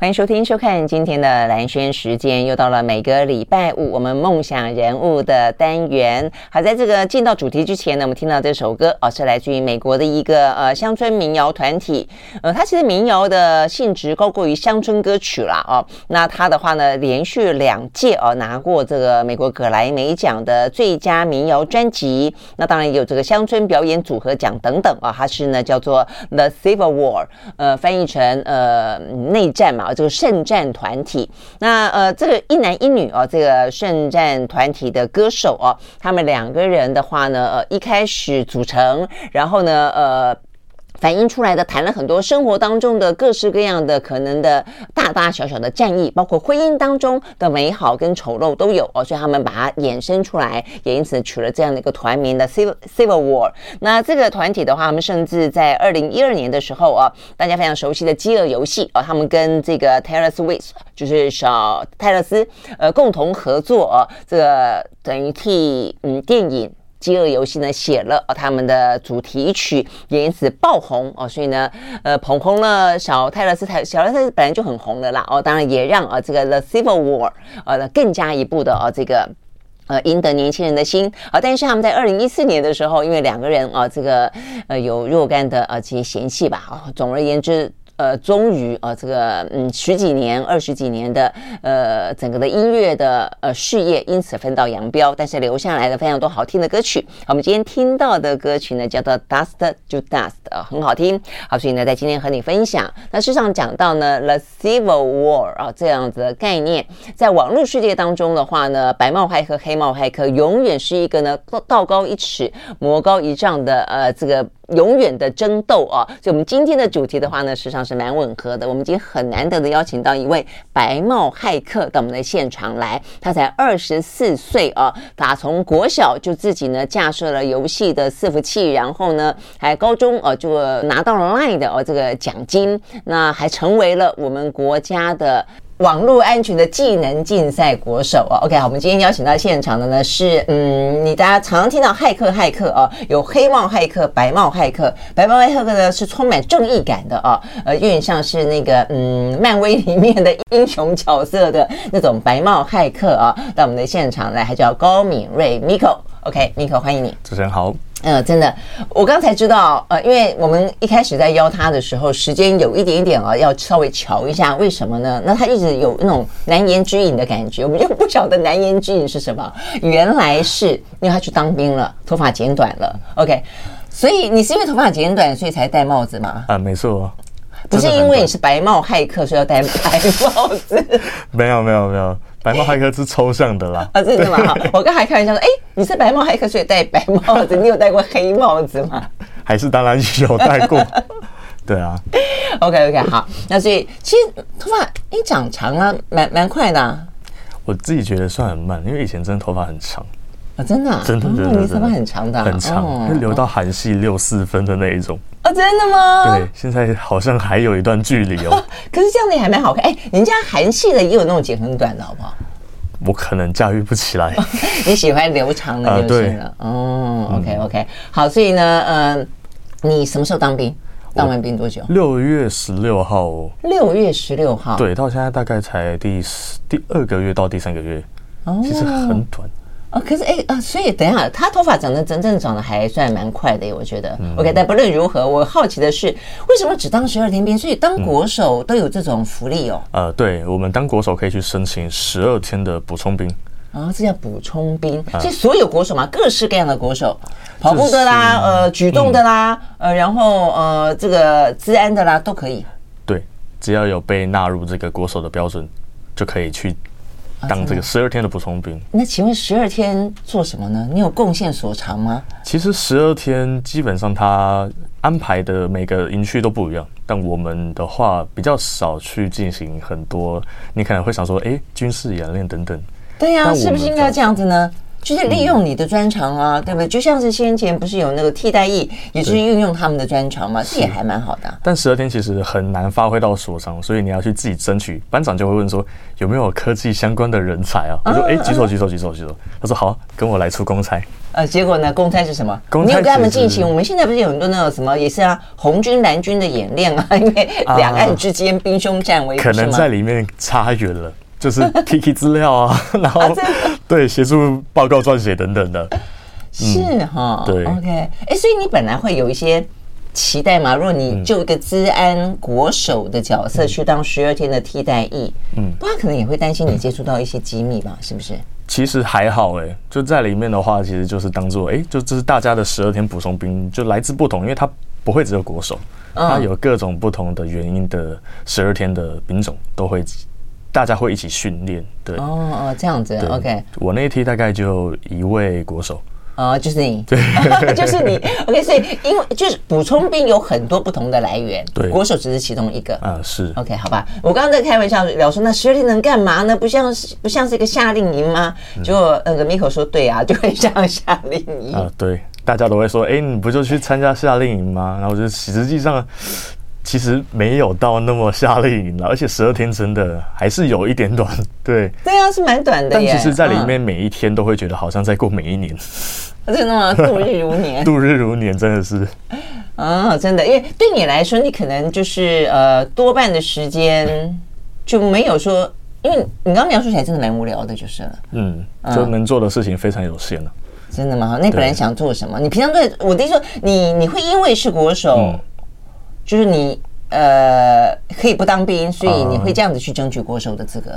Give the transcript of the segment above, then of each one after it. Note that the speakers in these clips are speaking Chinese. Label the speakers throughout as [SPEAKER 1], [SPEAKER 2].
[SPEAKER 1] 欢迎收听、收看今天的兰轩时间，又到了每个礼拜五我们梦想人物的单元。好，在这个进到主题之前呢，我们听到这首歌哦，是来自于美国的一个呃乡村民谣团体。呃，它其实民谣的性质高过于乡村歌曲啦哦。那它的话呢，连续两届哦拿过这个美国葛莱美奖的最佳民谣专辑。那当然有这个乡村表演组合奖等等啊。它是呢叫做 The Civil War，呃，翻译成呃内战嘛。啊这个圣战团体，那呃，这个一男一女哦，这个圣战团体的歌手哦，他们两个人的话呢，呃，一开始组成，然后呢，呃。反映出来的，谈了很多生活当中的各式各样的可能的大大小小的战役，包括婚姻当中的美好跟丑陋都有哦，所以他们把它衍生出来，也因此取了这样的一个团名的 Civil Civil War。那这个团体的话，他们甚至在二零一二年的时候啊，大家非常熟悉的《饥饿游戏》啊，他们跟这个 Taylor Swift 就是小泰勒斯呃共同合作啊，这个等于替嗯电影。饥饿游戏呢，写了哦他们的主题曲，也因此爆红哦，所以呢，呃，捧红了小泰勒斯，泰小泰勒斯本来就很红的啦哦，当然也让啊这个 The Civil War 呃更加一步的哦这个呃赢得年轻人的心啊，但是他们在二零一四年的时候，因为两个人啊这个呃有若干的啊这些嫌隙吧啊，总而言之。呃，终于啊、呃，这个嗯十几年、二十几年的呃整个的音乐的呃事业，因此分道扬镳，但是留下来的非常多好听的歌曲。我们今天听到的歌曲呢，叫做《Dust to Dust》，呃，很好听。好，所以呢，在今天和你分享。那事实上讲到呢，《The Civil War》啊这样子的概念，在网络世界当中的话呢，白帽骇客、黑帽骇客永远是一个呢道高一尺、魔高一丈的呃这个。永远的争斗啊！所以，我们今天的主题的话呢，实际上是蛮吻合的。我们今天很难得的邀请到一位白帽骇客到我们的现场来。他才二十四岁啊，打从国小就自己呢架设了游戏的伺服器，然后呢，还高中啊就拿到了 LINE 的哦这个奖金，那还成为了我们国家的。网络安全的技能竞赛国手哦，OK，好，我们今天邀请到现场的呢是，嗯，你大家常常听到骇客骇客哦，有黑帽骇客、白帽骇客，白帽骇客呢是充满正义感的哦，呃，有点像是那个嗯，漫威里面的英雄角色的那种白帽骇客啊，到我们的现场来，还叫高敏瑞 Miko，OK，Miko，欢迎你，
[SPEAKER 2] 主持人好。
[SPEAKER 1] 嗯，真的，我刚才知道，呃，因为我们一开始在邀他的时候，时间有一点点啊，要稍微瞧一下，为什么呢？那他一直有那种难言之隐的感觉，我们就不晓得难言之隐是什么。原来是因为他去当兵了，头发剪短了。OK，所以你是因为头发剪短，所以才戴帽子吗？
[SPEAKER 2] 啊，没错，
[SPEAKER 1] 不是因为你是白帽骇客，所以要戴 白帽子。
[SPEAKER 2] 没有，没有，没有。白帽骇客是抽象的啦，啊，
[SPEAKER 1] 真的吗？好，我刚还开玩笑说，哎，你是白帽骇客，所以戴白帽子，你有戴过黑帽子吗？
[SPEAKER 2] 还是当然有戴过，对啊。
[SPEAKER 1] OK OK，好，那所以其实头发你长长了，蛮蛮快的啊。
[SPEAKER 2] 我自己觉得算很慢，因为以前真的头发很长。
[SPEAKER 1] 啊，真的，
[SPEAKER 2] 真的，真的，
[SPEAKER 1] 你头发很长的，
[SPEAKER 2] 很长，会留到韩系六四分的那一种。
[SPEAKER 1] 啊，真的吗？
[SPEAKER 2] 对，现在好像还有一段距离哦。
[SPEAKER 1] 可是这样子也还蛮好看。哎，人家韩系的也有那种剪很短的，好不好？
[SPEAKER 2] 我可能驾驭不起来。
[SPEAKER 1] 你喜欢留长的就行了。哦，OK OK，好，所以呢，嗯，你什么时候当兵？当完兵多久？
[SPEAKER 2] 六月十六号。
[SPEAKER 1] 六月十六号。
[SPEAKER 2] 对，到现在大概才第第二个月到第三个月，哦其实很短。
[SPEAKER 1] 哦，可是哎啊，所以等一下，他头发长得真正长得还算蛮快的，我觉得。嗯、OK，但不论如何，我好奇的是，为什么只当十二天兵？所以当国手都有这种福利哦。
[SPEAKER 2] 呃，对，我们当国手可以去申请十二天的补充兵。
[SPEAKER 1] 啊，这叫补充兵。所以所有国手嘛，各式各样的国手，跑步的啦，呃，举重的啦，嗯、呃，然后呃，这个治安的啦，都可以。
[SPEAKER 2] 对，只要有被纳入这个国手的标准，就可以去。当这个十二天的补充兵，
[SPEAKER 1] 那请问十二天做什么呢？你有贡献所长吗？
[SPEAKER 2] 其实十二天基本上他安排的每个营区都不一样，但我们的话比较少去进行很多。你可能会想说，哎，军事演练等等。
[SPEAKER 1] 对呀，是不是应该这样子呢？就是利用你的专长啊，嗯、对不对？就像是先前不是有那个替代役，也是运用他们的专长嘛，这也还蛮好的、啊。
[SPEAKER 2] 但十二天其实很难发挥到所长，所以你要去自己争取。班长就会问说有没有科技相关的人才啊？我说哎，举手举手举手举手。他说好，跟我来出公差。
[SPEAKER 1] 呃，结果呢？公差是什
[SPEAKER 2] 么？
[SPEAKER 1] 你有跟他们进行？我们现在不是有很多那种什么，也是啊，红军蓝军的演练 啊，因为两岸之间兵凶战危，
[SPEAKER 2] 可能在里面差远了。就是 Kiki 资料啊，然后对协助报告撰写等等的，
[SPEAKER 1] 是哈，
[SPEAKER 2] 对
[SPEAKER 1] ，OK，哎，所以你本来会有一些期待嘛？如果你就一个治安国手的角色去当十二天的替代役，嗯，不然可能也会担心你接触到一些机密吧？是不是？
[SPEAKER 2] 其实还好哎，就在里面的话，其实就是当做哎，就这是大家的十二天补充兵，就来自不同，因为他不会只有国手，他有各种不同的原因的十二天的兵种都会。大家会一起训练，对哦
[SPEAKER 1] 哦，这样子，OK。
[SPEAKER 2] 我那一梯大概就一位国手，
[SPEAKER 1] 哦，就是你，
[SPEAKER 2] 对，
[SPEAKER 1] 就是你，OK。所以因为就是补充兵有很多不同的来源，对，国手只是其中一个
[SPEAKER 2] 啊，是
[SPEAKER 1] OK，好吧。我刚刚在开玩笑聊说，那十二天能干嘛呢？不像是不像是一个夏令营吗？结果那个 Miko 说，对啊，就很像夏令营
[SPEAKER 2] 啊，对，大家都会说，哎，你不就去参加夏令营吗？然后就实际上。其实没有到那么夏令营了，而且十二天真的还是有一点短。对，
[SPEAKER 1] 对啊，是蛮短的。
[SPEAKER 2] 但其实，在里面每一天都会觉得好像在过每一年。
[SPEAKER 1] 真的吗？度日如年。
[SPEAKER 2] 度日如年，真的是。
[SPEAKER 1] 啊，真的，因为对你来说，你可能就是呃，多半的时间就没有说，因为你刚刚描述起来真的蛮无聊的，就是了。
[SPEAKER 2] 嗯，就能做的事情非常有限了。
[SPEAKER 1] 真的吗？那你本来想做什么？你平常对我的意思说，你你会因为是国手。就是你呃可以不当兵，所以你会这样子去争取国手的资格？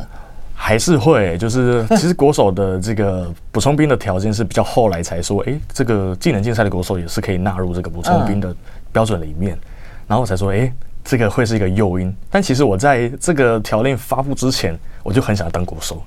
[SPEAKER 2] 还是会？就是其实国手的这个补充兵的条件是比较后来才说，哎，这个技能竞赛的国手也是可以纳入这个补充兵的标准里面，然后我才说，哎，这个会是一个诱因。但其实我在这个条令发布之前，我就很想当国手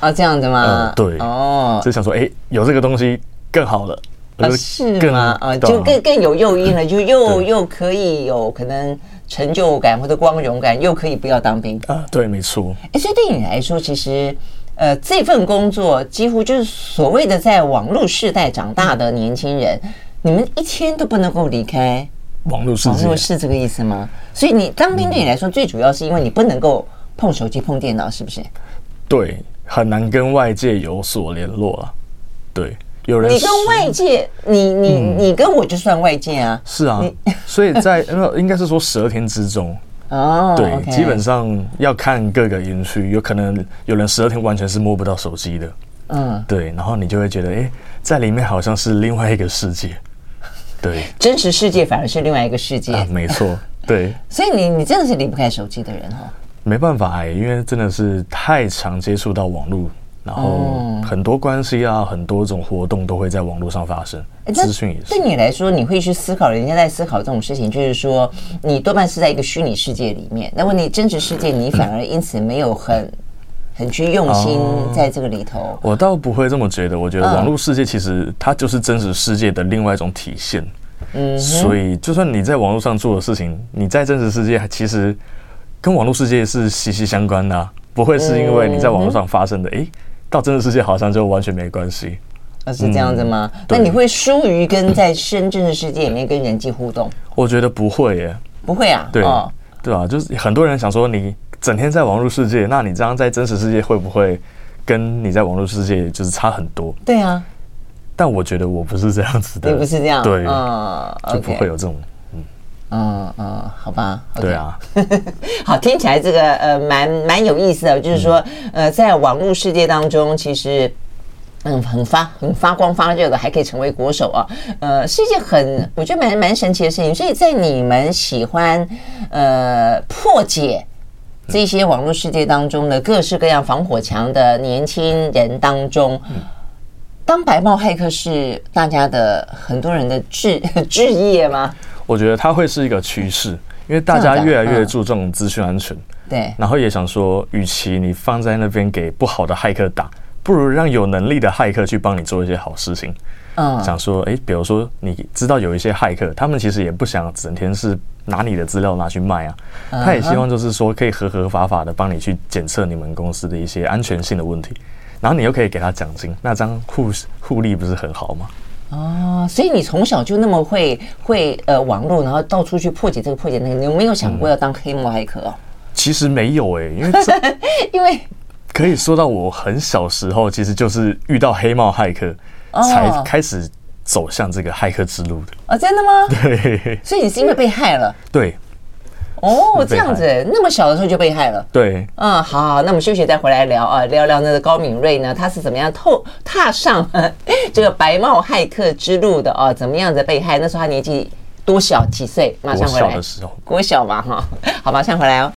[SPEAKER 1] 啊，这样子吗？
[SPEAKER 2] 对，哦，就想说，哎，有这个东西更好了。
[SPEAKER 1] 啊，是吗？啊，就更更有诱因了，就又又可以有可能成就感或者光荣感，又可以不要当兵
[SPEAKER 2] 啊。对，没错。
[SPEAKER 1] 哎，所以对你来说，其实呃，这份工作几乎就是所谓的在网络世代长大的年轻人，你们一天都不能够离开
[SPEAKER 2] 网络世界。
[SPEAKER 1] 网络是这个意思吗？所以你当兵对你来说，最主要是因为你不能够碰手机、碰电脑，是不是？
[SPEAKER 2] 对，很难跟外界有所联络啊。对。有人
[SPEAKER 1] 你跟外界，你你你跟我就算外界啊？
[SPEAKER 2] 是啊，所以在 应该是说十二天之中。哦，对，基本上要看各个营区，有可能有人十二天完全是摸不到手机的，嗯，对，然后你就会觉得，哎，在里面好像是另外一个世界，对，
[SPEAKER 1] 真实世界反而是另外一个世界，
[SPEAKER 2] 没错，对，
[SPEAKER 1] 所以你你真的是离不开手机的人哈，
[SPEAKER 2] 没办法哎，因为真的是太常接触到网络。然后很多关系啊，很多种活动都会在网络上发生。资讯也是。
[SPEAKER 1] 对你来说，你会去思考人家在思考这种事情，就是说你多半是在一个虚拟世界里面。那问你真实世界，你反而因此没有很很去用心在这个里头。
[SPEAKER 2] 我倒不会这么觉得。我觉得网络世界其实它就是真实世界的另外一种体现。嗯。所以，就算你在网络上做的事情，你在真实世界其实跟网络世界是息息相关的啊，不会是因为你在网络上发生的诶。到真实世界好像就完全没关系，
[SPEAKER 1] 啊，是这样子吗？嗯、那你会疏于跟在深圳的世界里面跟人际互动？
[SPEAKER 2] 我觉得不会耶，
[SPEAKER 1] 不会啊，
[SPEAKER 2] 对，哦、对啊，就是很多人想说你整天在网络世界，那你这样在真实世界会不会跟你在网络世界就是差很多？
[SPEAKER 1] 对啊，
[SPEAKER 2] 但我觉得我不是这样子的，
[SPEAKER 1] 你不是这样，
[SPEAKER 2] 对，啊、就不会有这种。
[SPEAKER 1] 嗯嗯，好吧，okay、
[SPEAKER 2] 对啊，
[SPEAKER 1] 好，听起来这个呃蛮蛮有意思的，就是说呃，在网络世界当中，其实嗯很发很发光发热的，还可以成为国手啊，呃，是一件很我觉得蛮蛮神奇的事情。所以在你们喜欢呃破解这些网络世界当中的各式各样防火墙的年轻人当中，当白帽骇客是大家的很多人的志 志业吗？
[SPEAKER 2] 我觉得它会是一个趋势，因为大家越来越注重资讯安全，
[SPEAKER 1] 对，
[SPEAKER 2] 然后也想说，与其你放在那边给不好的骇客打，不如让有能力的骇客去帮你做一些好事情。嗯，想说，哎，比如说你知道有一些骇客，他们其实也不想整天是拿你的资料拿去卖啊，他也希望就是说可以合合法法的帮你去检测你们公司的一些安全性的问题。然后你又可以给他奖金，那这样互互利不是很好吗？
[SPEAKER 1] 哦，所以你从小就那么会会呃网络，然后到处去破解这个破解那个，你有没有想过要当黑帽骇客哦？
[SPEAKER 2] 其实没有诶、欸，因为
[SPEAKER 1] 因为
[SPEAKER 2] 可以说到我很小时候，其实就是遇到黑帽骇客，才开始走向这个骇客之路的。
[SPEAKER 1] 哦，真的吗？
[SPEAKER 2] 对，
[SPEAKER 1] 所以你是因为被害了？
[SPEAKER 2] 对。
[SPEAKER 1] 哦，这样子，那么小的时候就被害了。
[SPEAKER 2] 对，
[SPEAKER 1] 嗯，好，好，那我们休息再回来聊啊，聊聊那个高敏锐呢，他是怎么样透踏上 这个白帽骇客之路的啊？怎么样子被害？那时候他年纪多小？几岁？马上回来。国小的时候，国小嘛，哈，好，马上回来哦。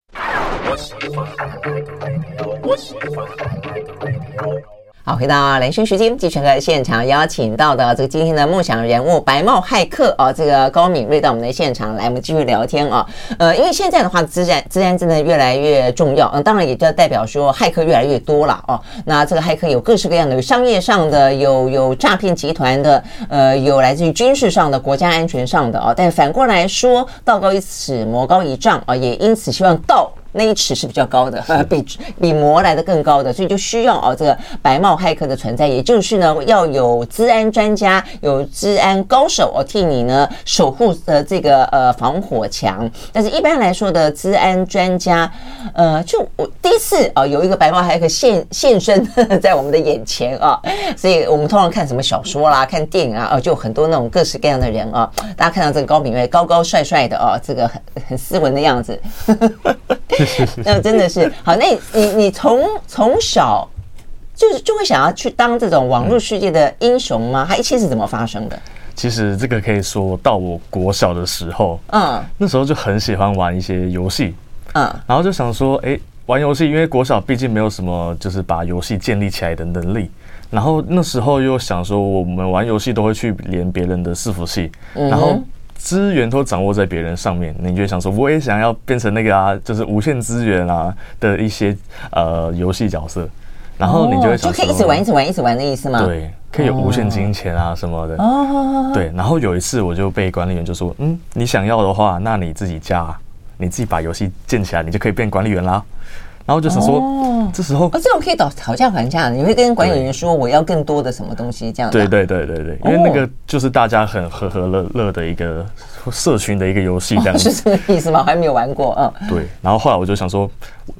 [SPEAKER 1] 好，回到兰萱时间，继续和现场邀请到的这个今天的梦想人物白帽骇客啊，这个高敏瑞到我们的现场来，我们继续聊天啊。呃，因为现在的话，自然自然真的越来越重要，嗯，当然也就代表说骇客越来越多了哦。那这个骇客有各式各样的，有商业上的，有有诈骗集团的，呃，有来自于军事上的、国家安全上的啊。但反过来说，道高一尺，魔高一丈啊，也因此希望道。那一尺是比较高的，比 比魔来的更高的，所以就需要哦这个白帽骇客的存在，也就是呢要有治安专家、有治安高手哦替你呢守护的这个呃防火墙。但是一般来说的治安专家，呃，就我第一次啊有一个白帽骇客现现身 在我们的眼前啊，所以我们通常看什么小说啦、看电影啊，哦，就很多那种各式各样的人啊，大家看到这个高敏锐高高帅帅的啊，这个很很斯文的样子。那 真的是好，那你你你从从小就是就会想要去当这种网络世界的英雄吗？它一切是怎么发生的？
[SPEAKER 2] 其实这个可以说到我国小的时候，嗯，那时候就很喜欢玩一些游戏，嗯，然后就想说，哎，玩游戏，因为国小毕竟没有什么就是把游戏建立起来的能力，然后那时候又想说，我们玩游戏都会去连别人的伺服器，然后。资源都掌握在别人上面，你就想说，我也想要变成那个啊，就是无限资源啊的一些呃游戏角色，然后你就会想说，
[SPEAKER 1] 就可以一直玩，一直玩，一直玩的意思吗？
[SPEAKER 2] 对，可以有无限金钱啊什么的。哦，对。然后有一次，我就被管理员就说，嗯，你想要的话，那你自己加，你自己把游戏建起来，你就可以变管理员啦。然后就想说，哦、这时候
[SPEAKER 1] 哦，这种可以讨讨价还价，你会跟管理员说我要更多的什么东西，这样子。
[SPEAKER 2] 对对对对对，因为那个就是大家很和和乐乐的一个社群的一个游戏，这样子、哦、是这个意思吗？我还没有玩过，嗯。对，然后后来我就想说，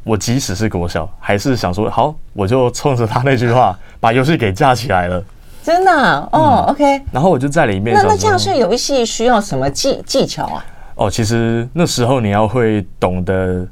[SPEAKER 2] 我即使是国小，还是想说，好，我就冲着他那句话，把游戏给架起来了。
[SPEAKER 1] 真的、啊、哦、嗯、，OK。
[SPEAKER 2] 然后我就在里面。
[SPEAKER 1] 那那这样是游戏需要什么技技巧啊？
[SPEAKER 2] 哦，其实那时候你要会懂得。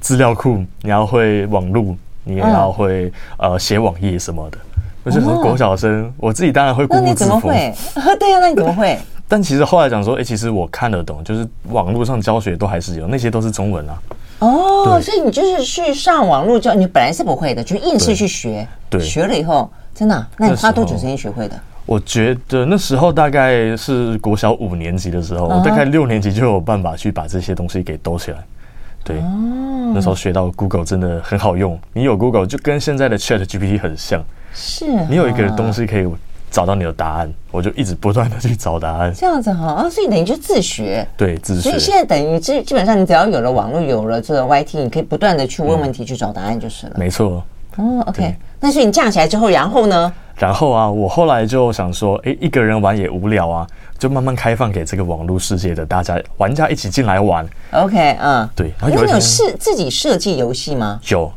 [SPEAKER 2] 资料库，你要会网路，你也要会呃写网页什么的。我就是国小生，我自己当然会固步自封。
[SPEAKER 1] 对呀，那你怎么会？
[SPEAKER 2] 但其实后来讲说，哎，其实我看得懂，就是网络上教学都还是有，那些都是中文啊。
[SPEAKER 1] 哦，所以你就是去上网络教，你本来是不会的，就硬是去学。对，学了以后，真的，那你花多久时间学会的？
[SPEAKER 2] 我觉得那时候大概是国小五年级的时候，我大概六年级就有办法去把这些东西给兜起来。对，哦、那时候学到 Google 真的很好用。你有 Google 就跟现在的 Chat GPT 很像，
[SPEAKER 1] 是、
[SPEAKER 2] 啊、你有一个东西可以找到你的答案，我就一直不断的去找答案。
[SPEAKER 1] 这样子哈啊，所以等于就自学，
[SPEAKER 2] 对，自学。
[SPEAKER 1] 所以现在等于基基本上你只要有了网络，有了这个 YT，你可以不断的去问问题，去找答案就是了。
[SPEAKER 2] 嗯、没错。
[SPEAKER 1] 哦，OK，对那所以你架起来之后，然后呢？
[SPEAKER 2] 然后啊，我后来就想说，诶，一个人玩也无聊啊，就慢慢开放给这个网络世界的大家玩家一起进来玩。OK，嗯，对。然后有，你有设自己设计游戏吗？有。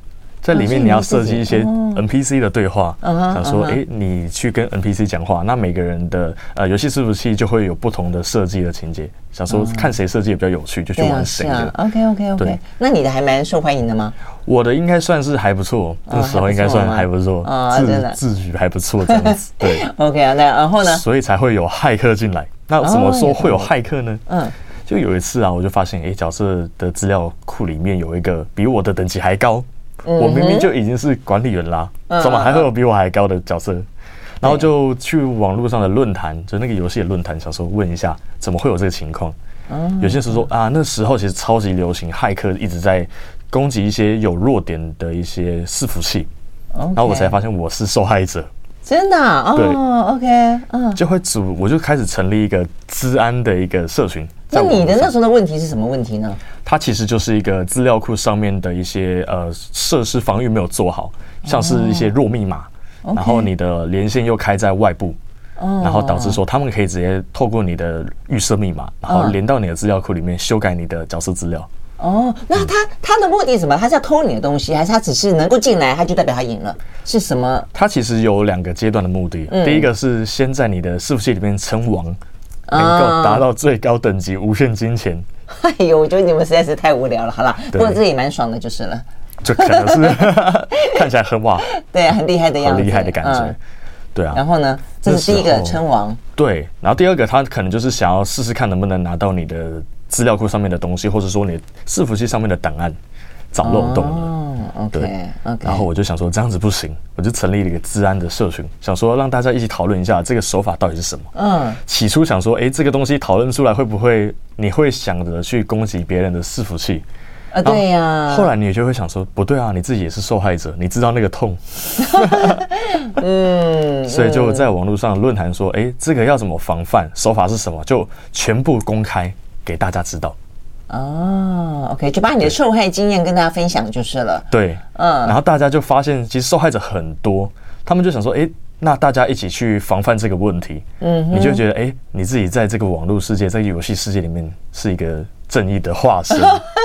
[SPEAKER 2] 在里面你要设计一些 NPC 的对话，想说，哎，你去跟 NPC 讲话，那每个人的呃游戏伺服器就会有不同的设计的情节。想说看谁设计也比较有趣，就去玩谁的。
[SPEAKER 1] OK OK OK。那你的还蛮受欢迎的吗？
[SPEAKER 2] 我的应该算是还不错，那时候应该算还不错，自自诩还不错这样子。对，
[SPEAKER 1] OK 啊，那然后呢？
[SPEAKER 2] 所以才会有骇客进来。那怎么说会有骇客呢？嗯，就有一次啊，我就发现，哎，角色的资料库里面有一个比我的等级还高。我明明就已经是管理员啦，怎么还会有比我还高的角色？然后就去网络上的论坛，就那个游戏的论坛，想说问一下，怎么会有这个情况？有些时候说啊，那时候其实超级流行，骇客一直在攻击一些有弱点的一些伺服器，然后我才发现我是受害者。
[SPEAKER 1] 真的啊？对，OK，嗯，
[SPEAKER 2] 就会组，我就开始成立一个资安的一个社群。
[SPEAKER 1] 那你的那时候的问题是什么问题呢？
[SPEAKER 2] 它其实就是一个资料库上面的一些呃设施防御没有做好，像是一些弱密码，然后你的连线又开在外部，然后导致说他们可以直接透过你的预设密码，然后连到你的资料库里面修改你的角色资料。
[SPEAKER 1] 哦，那他他的目的是什么？他是要偷你的东西，还是他只是能够进来，他就代表他赢了？是什么？
[SPEAKER 2] 他其实有两个阶段的目的。第一个是先在你的伺服器里面称王，能够达到最高等级，无限金钱。
[SPEAKER 1] 哎呦，我觉得你们实在是太无聊了。好了，不过这也蛮爽的，就是了。
[SPEAKER 2] 这可能是 看起来很哇，
[SPEAKER 1] 对，很厉害的样子，
[SPEAKER 2] 很厉害的感觉。对啊。
[SPEAKER 1] 然后呢？这是第一个称王。
[SPEAKER 2] 对，然后第二个他可能就是想要试试看能不能拿到你的。资料库上面的东西，或者说你伺服器上面的档案找漏洞了，对，然后我就想说这样子不行，我就成立了一个治安的社群，想说让大家一起讨论一下这个手法到底是什么。嗯，起初想说，哎，这个东西讨论出来会不会你会想着去攻击别人的伺服器？
[SPEAKER 1] 啊，对呀。
[SPEAKER 2] 后来你就会想说，不对啊，你自己也是受害者，你知道那个痛。嗯，所以就在网络上论坛说，哎，这个要怎么防范？手法是什么？就全部公开。给大家知道
[SPEAKER 1] 哦，OK，就把你的受害经验跟大家分享就是了。
[SPEAKER 2] 对，嗯，然后大家就发现，其实受害者很多，他们就想说，哎，那大家一起去防范这个问题。嗯，你就觉得，哎，你自己在这个网络世界，在游戏世界里面是一个正义的化身。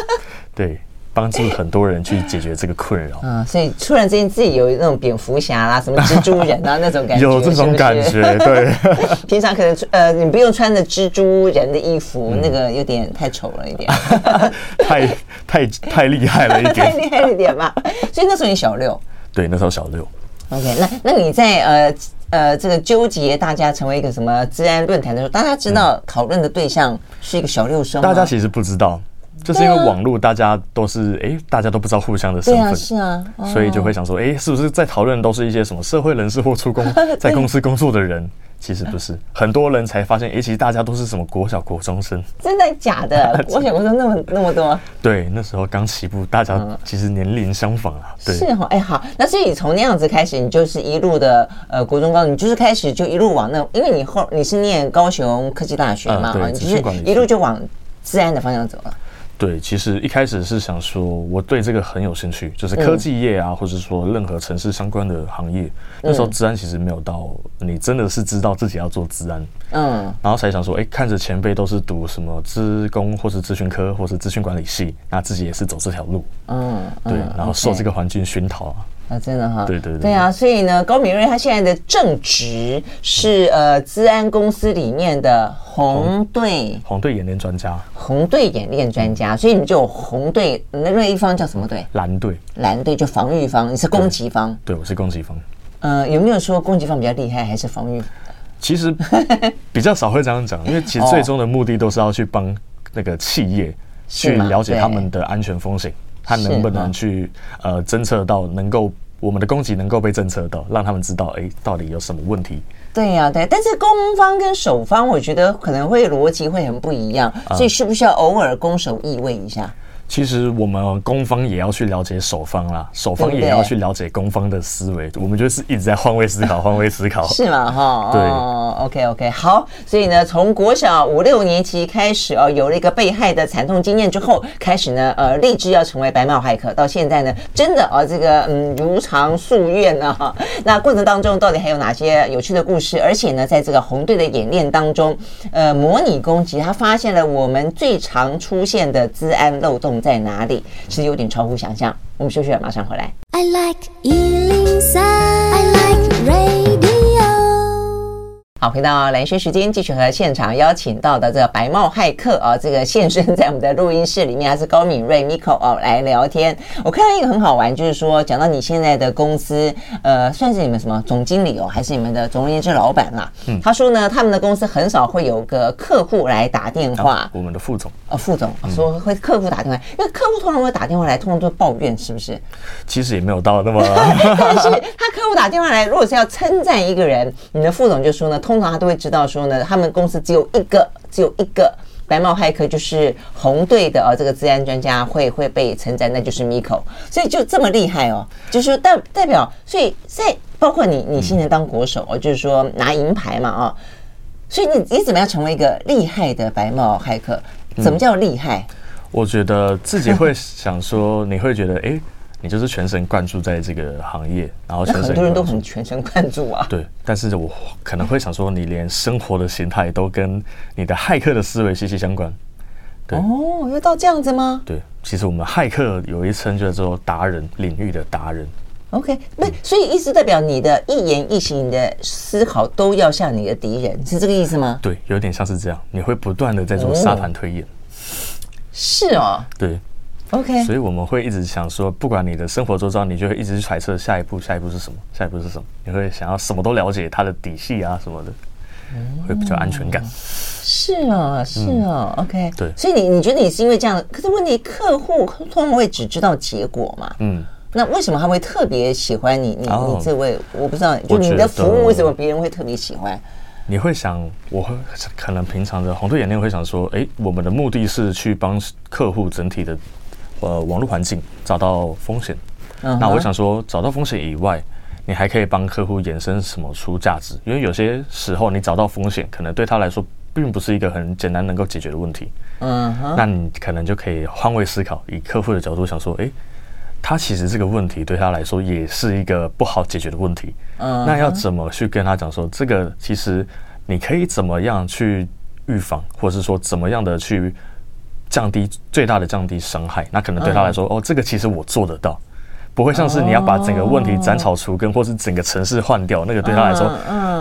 [SPEAKER 2] 对。帮助很多人去解决这个困扰，
[SPEAKER 1] 嗯，所以突然之间自己有那种蝙蝠侠啦、什么蜘蛛人啊那种感觉，
[SPEAKER 2] 有这种感觉，对。
[SPEAKER 1] 平常可能呃，你不用穿着蜘蛛人的衣服，那个有点太丑了一点，
[SPEAKER 2] 太太太厉害了一点，
[SPEAKER 1] 太厉害了一点吧。所以那时候你小六，
[SPEAKER 2] 对，那时候小六。
[SPEAKER 1] OK，那那你在呃呃这个纠结大家成为一个什么治安论坛的时候，大家知道讨论的对象是一个小六生吗？
[SPEAKER 2] 大家其实不知道。就是因为网络，大家都是哎、欸，大家都不知道互相的身份，
[SPEAKER 1] 是啊，
[SPEAKER 2] 所以就会想说，哎，是不是在讨论都是一些什么社会人士或出工 在公司工作的人？其实不是，很多人才发现，哎，其实大家都是什么国小国中生，
[SPEAKER 1] 真的假的？国小国中那么那么多？
[SPEAKER 2] 对，那时候刚起步，大家其实年龄相仿啊。对，
[SPEAKER 1] 是哈，哎，好，那所以从那样子开始，你就是一路的呃国中高中，你就是开始就一路往那，因为你后你是念高雄科技大学嘛，啊，你就是一路就往自然的方向走了。
[SPEAKER 2] 对，其实一开始是想说，我对这个很有兴趣，就是科技业啊，或者说任何城市相关的行业。那时候治安其实没有到，你真的是知道自己要做治安，嗯，然后才想说，哎，看着前辈都是读什么资工，或是资讯科，或是资讯管理系，那自己也是走这条路，嗯，对，然后受这个环境熏陶啊。
[SPEAKER 1] 啊，真的哈，
[SPEAKER 2] 对对对，
[SPEAKER 1] 对啊，所以呢，高敏瑞他现在的正职是呃，资安公司里面的红队
[SPEAKER 2] 红队演练专家，
[SPEAKER 1] 红队演练专家，所以你们就有红队，那另一方叫什么队？
[SPEAKER 2] 蓝队，
[SPEAKER 1] 蓝队就防御方，你是攻击方，
[SPEAKER 2] 对，我是攻击方。
[SPEAKER 1] 呃，有没有说攻击方比较厉害，还是防御？
[SPEAKER 2] 其实 比较少会这样讲，因为其实最终的目的都是要去帮那个企业去了解他们的安全风险。他能不能去呃侦测到，能够我们的攻击能够被侦测到，让他们知道哎，到底有什么问题？
[SPEAKER 1] 对呀，对，但是攻方跟守方，我觉得可能会逻辑会很不一样，所以是不是要偶尔攻守易位一下？
[SPEAKER 2] 其实我们攻方也要去了解守方啦，守方也要去了解攻方的思维。我们就是一直在换位思考，换位思考，
[SPEAKER 1] 是吗？哈，
[SPEAKER 2] 对。
[SPEAKER 1] 哦，OK OK，好。所以呢，从国小五六年级开始哦，有了一个被害的惨痛经验之后，开始呢，呃，立志要成为白帽骇客。到现在呢，真的哦，这个嗯，如偿夙愿呢。哈，那过程当中到底还有哪些有趣的故事？而且呢，在这个红队的演练当中，呃，模拟攻击，他发现了我们最常出现的治安漏洞。在哪里？其实有点超乎想象。我们休息了，马上回来。I like 103, I like radio 好，回到蓝轩时间，继续和现场邀请到的这个白帽骇客啊，这个现身在我们的录音室里面，还是高敏锐 Miko 哦，来聊天。我看到一个很好玩，就是说讲到你现在的公司，呃，算是你们什么总经理哦，还是你们的总而言之老板啦？嗯，他说呢，他们的公司很少会有个客户来打电话，
[SPEAKER 2] 啊、我们的副总
[SPEAKER 1] 哦，副总说会客户打电话，因为客户通常会打电话来，通常都抱怨，是不是？
[SPEAKER 2] 其实也没有到那么，
[SPEAKER 1] 但是他客户打电话来，如果是要称赞一个人，你的副总就说呢。通常他都会知道说呢，他们公司只有一个，只有一个白帽骇客，就是红队的啊，这个治安专家会会被称赞，那就是 Miko，所以就这么厉害哦，就是代代表，所以在包括你，你现在当国手哦，就是说拿银牌嘛啊，所以你你怎么样成为一个厉害的白帽骇客？怎么叫厉害？
[SPEAKER 2] 我觉得自己会想说，你会觉得哎。你就是全神贯注在这个行业，然后全神
[SPEAKER 1] 很多人都很全神贯注啊。
[SPEAKER 2] 对，但是我可能会想说，你连生活的形态都跟你的骇客的思维息息相关。对
[SPEAKER 1] 哦，要到这样子吗？
[SPEAKER 2] 对，其实我们骇客有一称叫做达人，领域的达人。
[SPEAKER 1] OK，那所以意思代表你的一言一行、你的思考都要像你的敌人，是这个意思吗？
[SPEAKER 2] 对，有点像是这样，你会不断的在做沙盘推演。哦
[SPEAKER 1] 是哦，
[SPEAKER 2] 对
[SPEAKER 1] ，OK，
[SPEAKER 2] 所以我们会一直想说，不管你的生活周遭，你就会一直去揣测下一步，下一步是什么，下一步是什么，你会想要什么都了解他的底细啊什么的，会比较安全感。
[SPEAKER 1] 是哦，是哦，OK，
[SPEAKER 2] 对，
[SPEAKER 1] 所以你你觉得你是因为这样，可是问题客户通常会只知道结果嘛？嗯，那为什么他会特别喜欢你？你你这位我不知道，就你的服务为什么别人会特别喜欢？
[SPEAKER 2] 你会想，我会可能平常的红队演练会想说，哎，我们的目的是去帮客户整体的呃网络环境找到风险。Uh huh. 那我想说，找到风险以外，你还可以帮客户衍生什么出价值？因为有些时候你找到风险，可能对他来说并不是一个很简单能够解决的问题。嗯、uh. 那你可能就可以换位思考，以客户的角度想说，哎。他其实这个问题对他来说也是一个不好解决的问题。嗯、uh，huh. 那要怎么去跟他讲说，这个其实你可以怎么样去预防，或者是说怎么样的去降低最大的降低伤害？那可能对他来说，uh. 哦，这个其实我做得到，不会像是你要把整个问题斩草除根，或是整个城市换掉，那个对他来说，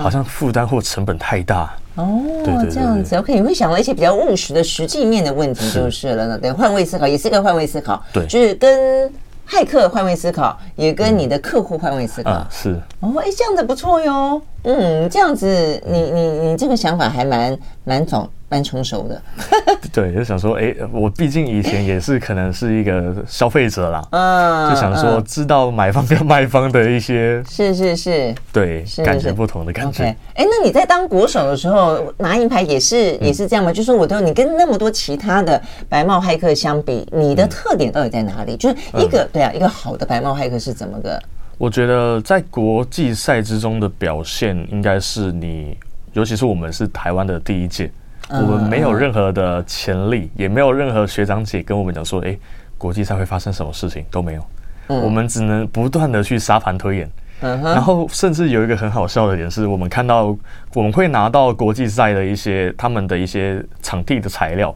[SPEAKER 2] 好像负担或成本太大。哦、uh，huh. 对，对，对，对，这样子
[SPEAKER 1] ，OK，你会想到一些比较务实的实际面的问题就是了。呢对，换位思考也是一个换位思考，
[SPEAKER 2] 对，
[SPEAKER 1] 就是跟。骇客换位思考，也跟你的客户换位思考。嗯啊、
[SPEAKER 2] 是
[SPEAKER 1] 哦，哎，这样子不错哟。嗯，这样子，你你你这个想法还蛮蛮早。蛮成熟的，
[SPEAKER 2] 对，就想说，哎，我毕竟以前也是可能是一个消费者啦，嗯，就想说知道买方跟卖方的一些，
[SPEAKER 1] 是是是，
[SPEAKER 2] 对，感觉不同的感觉。
[SPEAKER 1] 哎，那你在当国手的时候拿银牌也是也是这样吗？就是说，我都你跟那么多其他的白帽骇客相比，你的特点到底在哪里？就是一个对啊，一个好的白帽骇客是怎么个？
[SPEAKER 2] 我觉得在国际赛之中的表现，应该是你，尤其是我们是台湾的第一届。我们没有任何的潜力，也没有任何学长姐跟我们讲说，哎，国际赛会发生什么事情都没有。我们只能不断的去沙盘推演。然后甚至有一个很好笑的点是，我们看到我们会拿到国际赛的一些他们的一些场地的材料。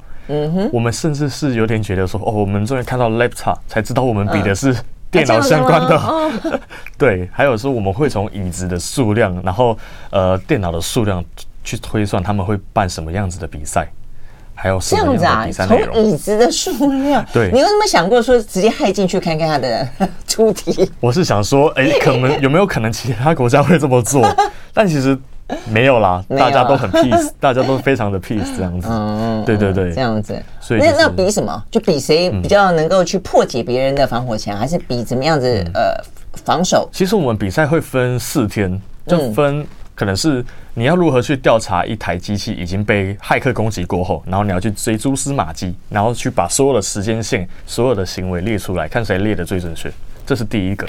[SPEAKER 2] 我们甚至是有点觉得说，哦，我们终于看到 laptop 才知道我们比的是电脑相关的。对，还有说我们会从椅子的数量，然后呃电脑的数量。去推算他们会办什么样子的比赛，还有什么样的比赛内容？
[SPEAKER 1] 从椅子的数量，
[SPEAKER 2] 对，
[SPEAKER 1] 你有没有想过说直接害进去看看他的 出题？
[SPEAKER 2] 我是想说，哎，可能 有没有可能其他国家会这么做？但其实没有啦，大家都很 peace，大家都非常的 peace 这样子。嗯，对对对，
[SPEAKER 1] 这样子。所以那那比什么？就比谁比较能够去破解别人的防火墙，还是比怎么样子呃防守？
[SPEAKER 2] 其实我们比赛会分四天，就分。可能是你要如何去调查一台机器已经被骇客攻击过后，然后你要去追蛛丝马迹，然后去把所有的时间线、所有的行为列出来，看谁列的最准确。这是第一个。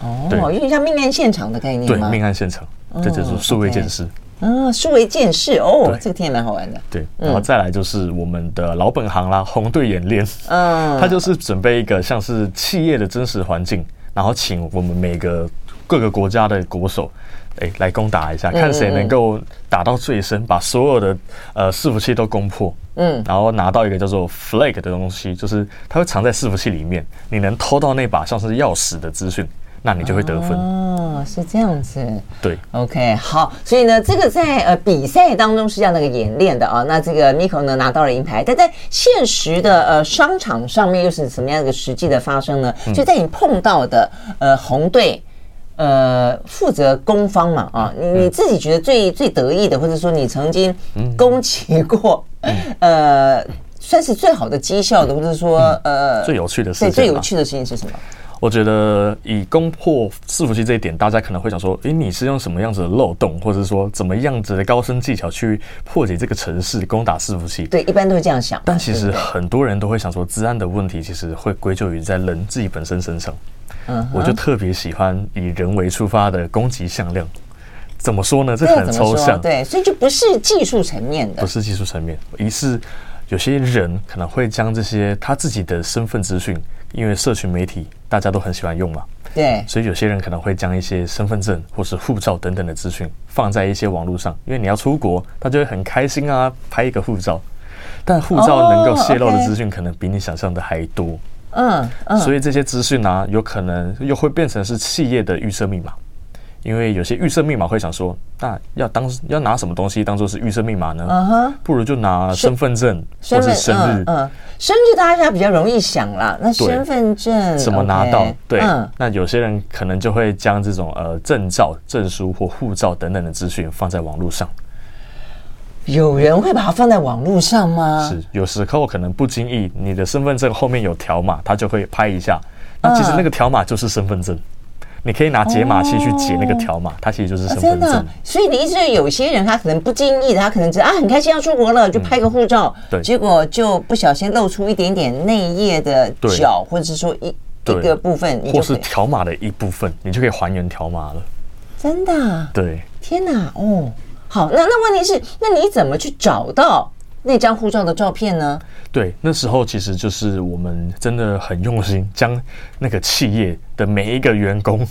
[SPEAKER 1] 哦，对有点像命案现场的概念。
[SPEAKER 2] 对，命案现场，这就是数位鉴识。
[SPEAKER 1] 嗯，数位鉴识哦，对这个听也蛮好玩的。
[SPEAKER 2] 对，然后再来就是我们的老本行啦，红队演练。嗯，它就是准备一个像是企业的真实环境，然后请我们每个各个国家的国手。哎，来攻打一下，看谁能够打到最深，把所有的呃伺服器都攻破。嗯，然后拿到一个叫做 flag 的东西，就是它会藏在伺服器里面，你能偷到那把像是钥匙的资讯，那你就会得分。
[SPEAKER 1] 哦，是这样子。
[SPEAKER 2] 对
[SPEAKER 1] ，OK，好，所以呢，这个在呃比赛当中是这样的一个演练的啊。那这个 Miko 呢拿到了银牌，但在现实的呃商场上面又是什么样的一个实际的发生呢？就在你碰到的呃红队。呃，负责攻方嘛，啊，你你自己觉得最最得意的，或者说你曾经攻击过，呃，算是最好的绩效的，或者说呃
[SPEAKER 2] 最有趣的事情，
[SPEAKER 1] 最有趣的事情是什么？
[SPEAKER 2] 我觉得以攻破伺服器这一点，大家可能会想说，诶，你是用什么样子的漏洞，或者说怎么样子的高深技巧去破解这个城市，攻打伺服器？
[SPEAKER 1] 对，一般都会这样想。
[SPEAKER 2] 但其实很多人都会想说，治安的问题其实会归咎于在人自己本身身上。嗯，我就特别喜欢以人为出发的攻击向量。怎么说呢？这很抽象，
[SPEAKER 1] 对，所以就不是技术层面。的，
[SPEAKER 2] 不是技术层面，一是有些人可能会将这些他自己的身份资讯，因为社群媒体大家都很喜欢用嘛，
[SPEAKER 1] 对，
[SPEAKER 2] 所以有些人可能会将一些身份证或是护照等等的资讯放在一些网络上，因为你要出国，他就会很开心啊，拍一个护照。但护照能够泄露的资讯可能比你想象的还多，
[SPEAKER 1] 嗯，嗯，
[SPEAKER 2] 所以这些资讯呢，有可能又会变成是企业的预设密码。因为有些预设密码会想说，那要当要拿什么东西当做是预设密码呢？嗯哼，不如就拿身份证或是生日。
[SPEAKER 1] 嗯，生日大家比较容易想啦。那身份证
[SPEAKER 2] 怎么拿到？对，那有些人可能就会将这种呃证照、证书或护照等等的资讯放在网络上。
[SPEAKER 1] 有人会把它放在网络上吗？
[SPEAKER 2] 是，有时候可能不经意，你的身份证后面有条码，他就会拍一下。那其实那个条码就是身份证。你可以拿解码器去解那个条码，它其实就是身份证。
[SPEAKER 1] 所以你意思是有些人他可能不经意的，他可能觉得啊很开心要出国了，就拍个护照，对，结果就不小心露出一点点内页的角，或者是说一一个部分，
[SPEAKER 2] 或是条码的一部分，你就可以还原条码了。
[SPEAKER 1] 真的？
[SPEAKER 2] 对。
[SPEAKER 1] 天哪，哦，好，那那问题是，那你怎么去找到？那张护照的照片呢？
[SPEAKER 2] 对，那时候其实就是我们真的很用心，将那个企业的每一个员工，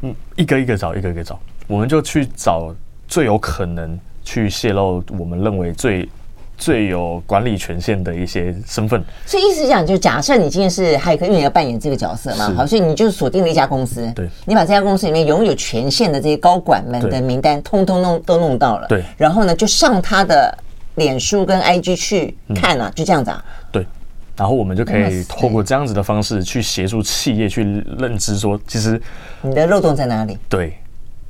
[SPEAKER 2] 嗯，一个一个找，一个一个找，我们就去找最有可能去泄露我们认为最最有管理权限的一些身份。
[SPEAKER 1] 所以意思讲，就假设你今天是骇客，因为你要扮演这个角色嘛，好，所以你就锁定了一家公司，对，你把这家公司里面拥有权限的这些高管们的名单，通通弄都弄到了，对，然后呢，就上他的。脸书跟 IG 去看啊，就这样子啊。
[SPEAKER 2] 对，然后我们就可以透过这样子的方式去协助企业去认知说，其实
[SPEAKER 1] 你的漏洞在哪里？
[SPEAKER 2] 对，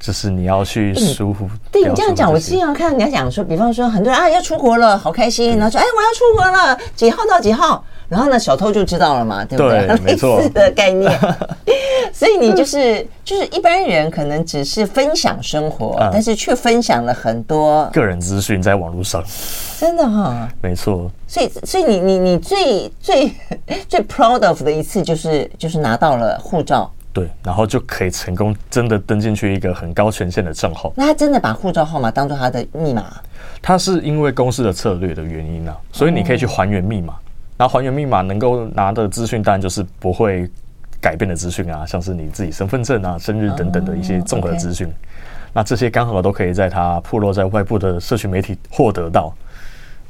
[SPEAKER 2] 就是你要去舒服。
[SPEAKER 1] 对你这样讲，我经常看人家讲说，比方说很多人啊要出国了，好开心，然后说哎我要出国了，几号到几号。然后呢，小偷就知道了嘛，对不对？对，没错。类似的概念，所以你就是就是一般人可能只是分享生活，嗯、但是却分享了很多
[SPEAKER 2] 个人资讯在网络上。
[SPEAKER 1] 真的哈、哦，
[SPEAKER 2] 没错。
[SPEAKER 1] 所以，所以你你你最最最 proud of 的一次就是就是拿到了护照，
[SPEAKER 2] 对，然后就可以成功真的登进去一个很高权限的账号。
[SPEAKER 1] 那他真的把护照号码当做他的密码？
[SPEAKER 2] 他是因为公司的策略的原因呢、啊，所以你可以去还原密码。然后还原密码能够拿的资讯，当然就是不会改变的资讯啊，像是你自己身份证啊、生日等等的一些综合资讯。Oh, okay. 那这些刚好都可以在他破落在外部的社群媒体获得到。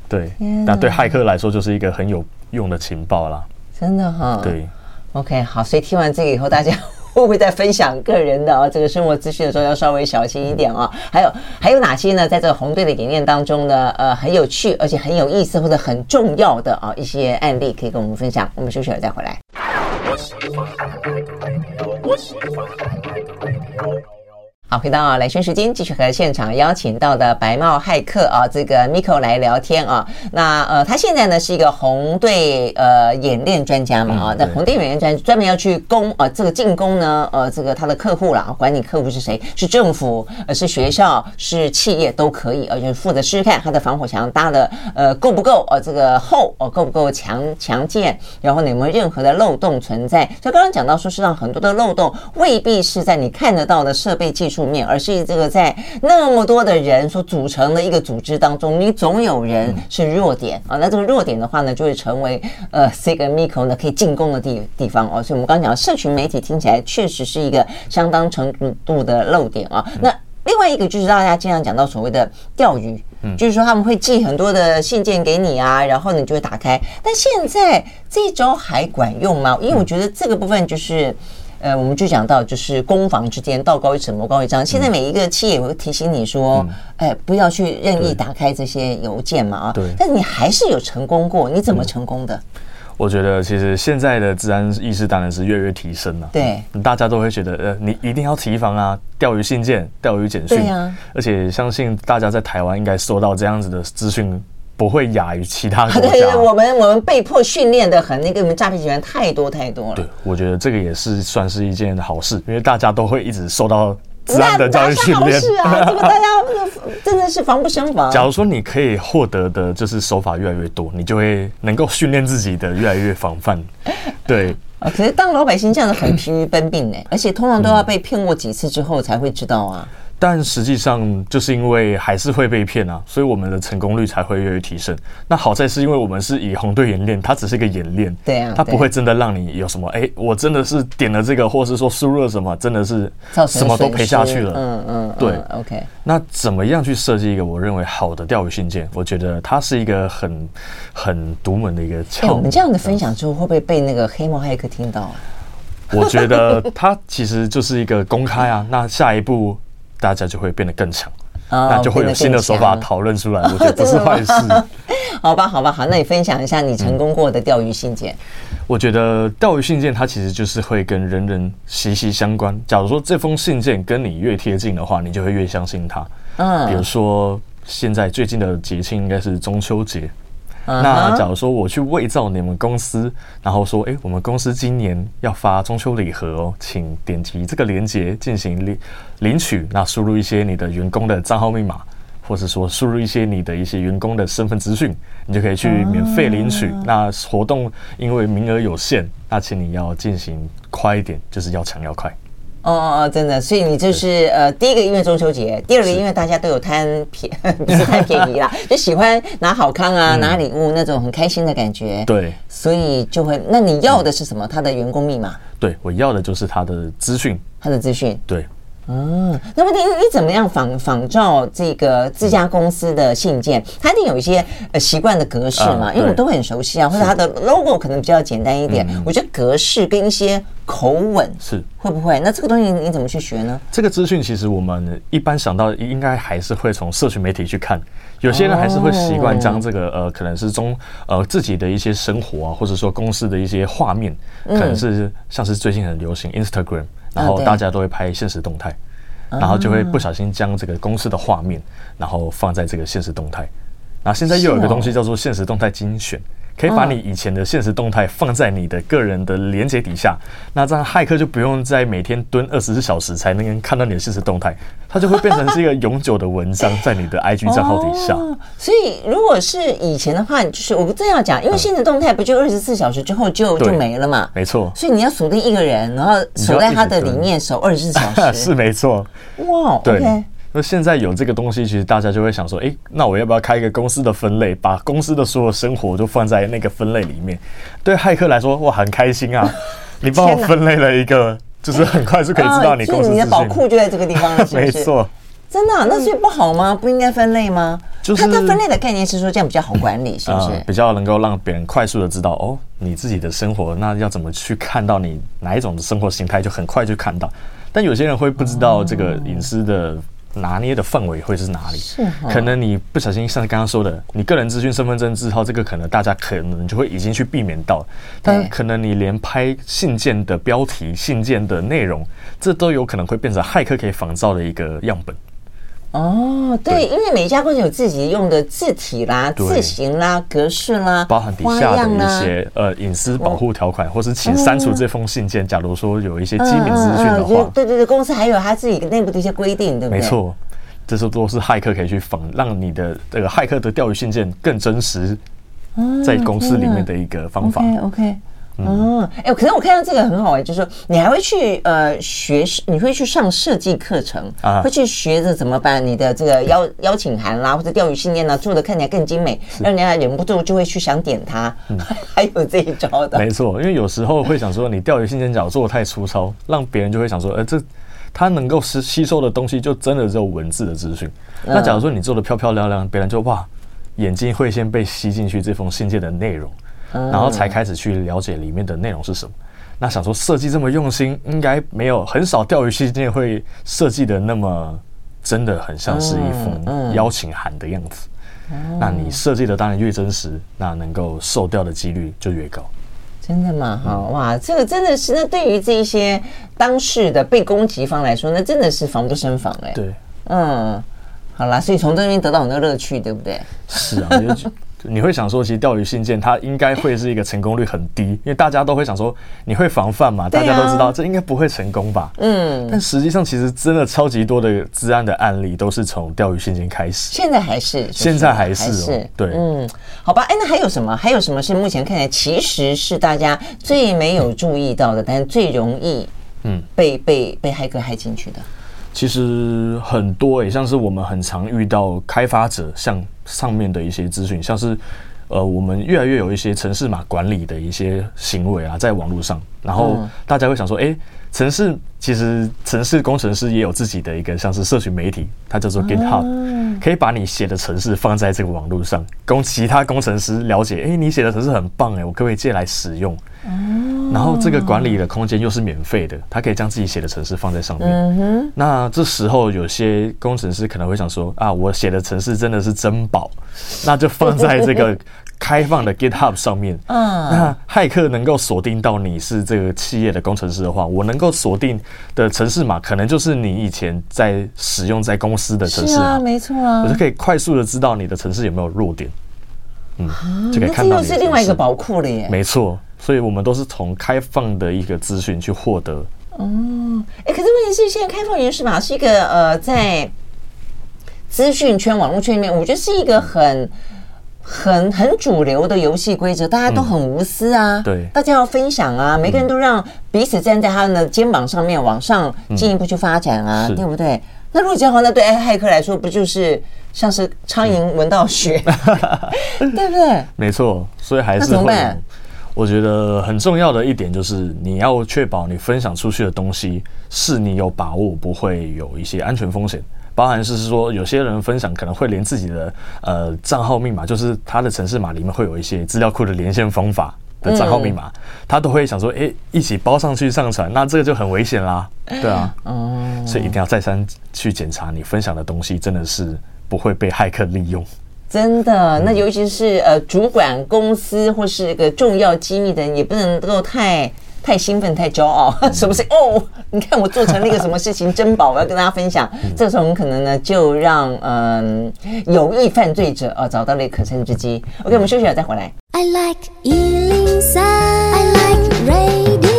[SPEAKER 2] 对那对骇客来说就是一个很有用的情报啦。
[SPEAKER 1] 真的哈、哦。
[SPEAKER 2] 对。
[SPEAKER 1] OK，好，所以听完这个以后，大家。会不会在分享个人的啊这个生活资讯的时候要稍微小心一点啊？还有还有哪些呢？在这个红队的演练当中呢？呃，很有趣而且很有意思或者很重要的啊一些案例可以跟我们分享。我们休息了再回来。好，回到兰萱时间，继续和现场邀请到的白帽骇客啊，这个 Miko 来聊天啊。那呃，他现在呢是一个红队呃演练专家嘛啊，那红队演练专专门要去攻啊，这个进攻呢呃，这个他的客户啦，管你客户是谁，是政府，呃，是学校，是企业都可以，而且负责试试看他的防火墙搭的呃够不够呃这个厚哦，够不够强强健，然后有没有任何的漏洞存在？就刚刚讲到说，实际上很多的漏洞未必是在你看得到的设备技术。面，而是这个在那么多的人所组成的一个组织当中，你总有人是弱点啊。那这个弱点的话呢，就会成为呃这个 Miko 呢可以进攻的地地方哦。所以我们刚刚讲，社群媒体听起来确实是一个相当程度的漏点啊。那另外一个就是大家经常讲到所谓的钓鱼，就是说他们会寄很多的信件给你啊，然后你就会打开。但现在这一招还管用吗？因为我觉得这个部分就是。呃，我们就讲到，就是攻防之间，道高一尺，魔高一丈。现在每一个企业也会提醒你说，哎，不要去任意打开这些邮件嘛啊。对。但是你还是有成功过，你怎么成功的？
[SPEAKER 2] 我觉得其实现在的治安意识当然是越来越提升了。
[SPEAKER 1] 对。
[SPEAKER 2] 大家都会觉得，呃，你一定要提防啊，钓鱼信件、钓鱼简讯。对呀。而且相信大家在台湾应该收到这样子的资讯。不会亚于其他国家。
[SPEAKER 1] 对，我们我们被迫训练的很，那个我们诈骗集团太多太多了。
[SPEAKER 2] 对，我觉得这个也是算是一件好事，因为大家都会一直受到资安的教育训练。
[SPEAKER 1] 是啊，这个大家真的是防不胜防。
[SPEAKER 2] 假如说你可以获得的就是手法越来越多，你就会能够训练自己的越来越防范。对
[SPEAKER 1] 啊，可是当老百姓这样子很疲于奔命呢，而且通常都要被骗过几次之后才会知道啊。
[SPEAKER 2] 但实际上，就是因为还是会被骗啊，所以我们的成功率才会越来越提升。那好在是因为我们是以红队演练，它只是一个演练，
[SPEAKER 1] 对啊，
[SPEAKER 2] 它不会真的让你有什么，哎、欸，我真的是点了这个，或是说输入了什么，真的是什么都赔下去了。
[SPEAKER 1] 嗯嗯，
[SPEAKER 2] 对
[SPEAKER 1] ，OK。
[SPEAKER 2] 那怎么样去设计一个我认为好的钓鱼信件？我觉得它是一个很很独门的一个窍门。
[SPEAKER 1] 欸、我们这样的分享之后，会不会被那个黑猫黑客听到？
[SPEAKER 2] 我觉得它其实就是一个公开啊。那下一步。大家就会变得更强，那就会有新的手法讨论出来。我觉得不是坏事。
[SPEAKER 1] 好吧，好吧，好，那你分享一下你成功过的钓鱼信件。
[SPEAKER 2] 我觉得钓鱼信件它其实就是会跟人人息息相关。假如说这封信件跟你越贴近的话，你就会越相信它。嗯，比如说现在最近的节庆应该是中秋节。那假如说我去伪造你们公司，然后说，哎，我们公司今年要发中秋礼盒哦，请点击这个链接进行领领取。那输入一些你的员工的账号密码，或者说输入一些你的一些员工的身份资讯，你就可以去免费领取。那活动因为名额有限，那请你要进行快一点，就是要抢要快。
[SPEAKER 1] 哦哦哦，真的，所以你就是呃，第一个因为中秋节，第二个因为大家都有贪便，不是贪便宜啦，就喜欢拿好康啊，拿礼物那种很开心的感觉。
[SPEAKER 2] 对，
[SPEAKER 1] 所以就会，那你要的是什么？他的员工密码？
[SPEAKER 2] 对，我要的就是他的资讯，
[SPEAKER 1] 他的资讯。
[SPEAKER 2] 对。
[SPEAKER 1] 嗯，那么你你怎么样仿仿照这个自家公司的信件？它一定有一些呃习惯的格式嘛？因为我都很熟悉啊，或者它的 logo 可能比较简单一点。我觉得格式跟一些口吻是会不会？那这个东西你怎么去学呢？
[SPEAKER 2] 这个资讯其实我们一般想到应该还是会从社群媒体去看，有些人还是会习惯将这个呃可能是中呃自己的一些生活啊，或者说公司的一些画面，可能是像是最近很流行 Instagram。然后大家都会拍现实动态，然后就会不小心将这个公司的画面，然后放在这个现实动态。然后现在又有一个东西叫做现实动态精选。可以把你以前的现实动态放在你的个人的连接底下，那这样骇客就不用再每天蹲二十四小时才能看到你的现实动态，它就会变成是一个永久的文章在你的 IG 账号底下。
[SPEAKER 1] 所以如果是以前的话，就是我这样讲，因为现实动态不就二十四小时之后就就没了嘛？
[SPEAKER 2] 没错。所
[SPEAKER 1] 以你要锁定一个人，然后守在他的里面守二十四小时，
[SPEAKER 2] 是没错。哇，对。那现在有这个东西，其实大家就会想说，哎，那我要不要开一个公司的分类，把公司的所有生活都放在那个分类里面？对骇客来说，哇，很开心啊！你帮我分类了一个，就是很快就可以知道你公司。
[SPEAKER 1] 你的宝库就在这个地方，
[SPEAKER 2] 没错。
[SPEAKER 1] 真的？那所以不好吗？不应该分类吗？就是它的分类的概念是说这样比较好管理，是不是？
[SPEAKER 2] 比较能够让别人快速的知道哦，你自己的生活，那要怎么去看到你哪一种的生活形态，就很快就看到。但有些人会不知道这个隐私的。拿捏的范围会是哪里？是可能你不小心像刚刚说的，你个人资讯、身份证字号，这个可能大家可能就会已经去避免到，但可能你连拍信件的标题、信件的内容，这都有可能会变成骇客可以仿造的一个样本。
[SPEAKER 1] 哦，对，因为每一家公司有自己用的字体啦、字型啦、格式啦，
[SPEAKER 2] 包含底下的一些呃隐私保护条款，或是请删除这封信件。假如说有一些机密资讯的话，
[SPEAKER 1] 对对对，公司还有他自己内部的一些规定，对不对？
[SPEAKER 2] 没错，这是都是骇客可以去仿，让你的这个骇客的钓鱼信件更真实，在公司里面的一个方法。
[SPEAKER 1] OK。哦，哎、欸，可是我看到这个很好哎、欸，就是说你还会去呃学，你会去上设计课程，啊、会去学着怎么把你的这个邀邀请函啦，或者钓鱼信念呢做的看起来更精美，让人家忍不住就会去想点它。嗯、还有这一招的，
[SPEAKER 2] 没错，因为有时候会想说你钓鱼信件角做的太粗糙，让别人就会想说，呃，这他能够吸吸收的东西就真的只有文字的资讯。嗯、那假如说你做的漂漂亮亮，别人就哇，眼睛会先被吸进去这封信件的内容。然后才开始去了解里面的内容是什么。那想说设计这么用心，应该没有很少钓鱼器件会设计的那么真的很像是一封邀请函的样子。那你设计的当然越真实，那能够受钓的几率就越高。
[SPEAKER 1] 真的吗？哈哇，这个真的是那对于这一些当事的被攻击方来说，那真的是防不胜防哎。
[SPEAKER 2] 对，
[SPEAKER 1] 嗯，好啦，所以从这边得到很多乐趣，对不对？
[SPEAKER 2] 是啊。你会想说，其实钓鱼信件它应该会是一个成功率很低，因为大家都会想说，你会防范嘛？大家都知道这应该不会成功吧？嗯。但实际上，其实真的超级多的治安的案例都是从钓鱼信件开始。
[SPEAKER 1] 现在还是？
[SPEAKER 2] 现在还是？哦。对。
[SPEAKER 1] 嗯。好吧。哎，那还有什么？还有什么是目前看来其实是大家最没有注意到的，但是最容易嗯被被被黑客害进去的？
[SPEAKER 2] 其实很多诶、欸，像是我们很常遇到开发者像上面的一些资讯，像是呃，我们越来越有一些城市码管理的一些行为啊，在网络上，然后大家会想说，诶、欸。程式其实，城市工程师也有自己的一个像是社群媒体，它叫做 GitHub，可以把你写的城市放在这个网络上，供其他工程师了解。哎，你写的城市很棒哎，我可不可以借来使用？然后这个管理的空间又是免费的，他可以将自己写的程式放在上面。那这时候有些工程师可能会想说啊，我写的程式真的是珍宝，那就放在这个。开放的 GitHub 上面，嗯，那骇客能够锁定到你是这个企业的工程师的话，我能够锁定的程式码，可能就是你以前在使用在公司的程式码，
[SPEAKER 1] 啊，没错啊，
[SPEAKER 2] 我就可以快速的知道你的程式有没有弱点，嗯，就可以看到。
[SPEAKER 1] 这又是另外一个宝库了耶。
[SPEAKER 2] 没错，所以我们都是从开放的一个资讯去获得。
[SPEAKER 1] 哦，哎，可是问题是，现在开放源码是一个呃，在资讯圈、网络圈里面，我觉得是一个很。很很主流的游戏规则，大家都很无私啊，
[SPEAKER 2] 嗯、对，
[SPEAKER 1] 大家要分享啊，每个人都让彼此站在他们的肩膀上面往上进一步去发展啊，嗯、对不对？那如果这样的话，那对骇客来说，不就是像是苍蝇闻到血，嗯、对不对？
[SPEAKER 2] 没错，所以还是，那怎么办？我觉得很重要的一点就是，你要确保你分享出去的东西是你有把握不会有一些安全风险。包含是说，有些人分享可能会连自己的呃账号密码，就是他的城市码里面会有一些资料库的连线方法的账号密码，他都会想说，哎，一起包上去上传，那这个就很危险啦，对啊，所以一定要再三去检查你分享的东西，真的是不会被骇客利用。
[SPEAKER 1] 真的，那尤其是呃主管公司或是一个重要机密的人，也不能够太。太兴奋，太骄傲，是不是？哦，你看我做成了一个什么事情，珍宝，我要跟大家分享。这个时候，我们可能呢，就让嗯有意犯罪者啊找到了一个可乘之机。OK，我们休息了再回来。I like 103, I like radio。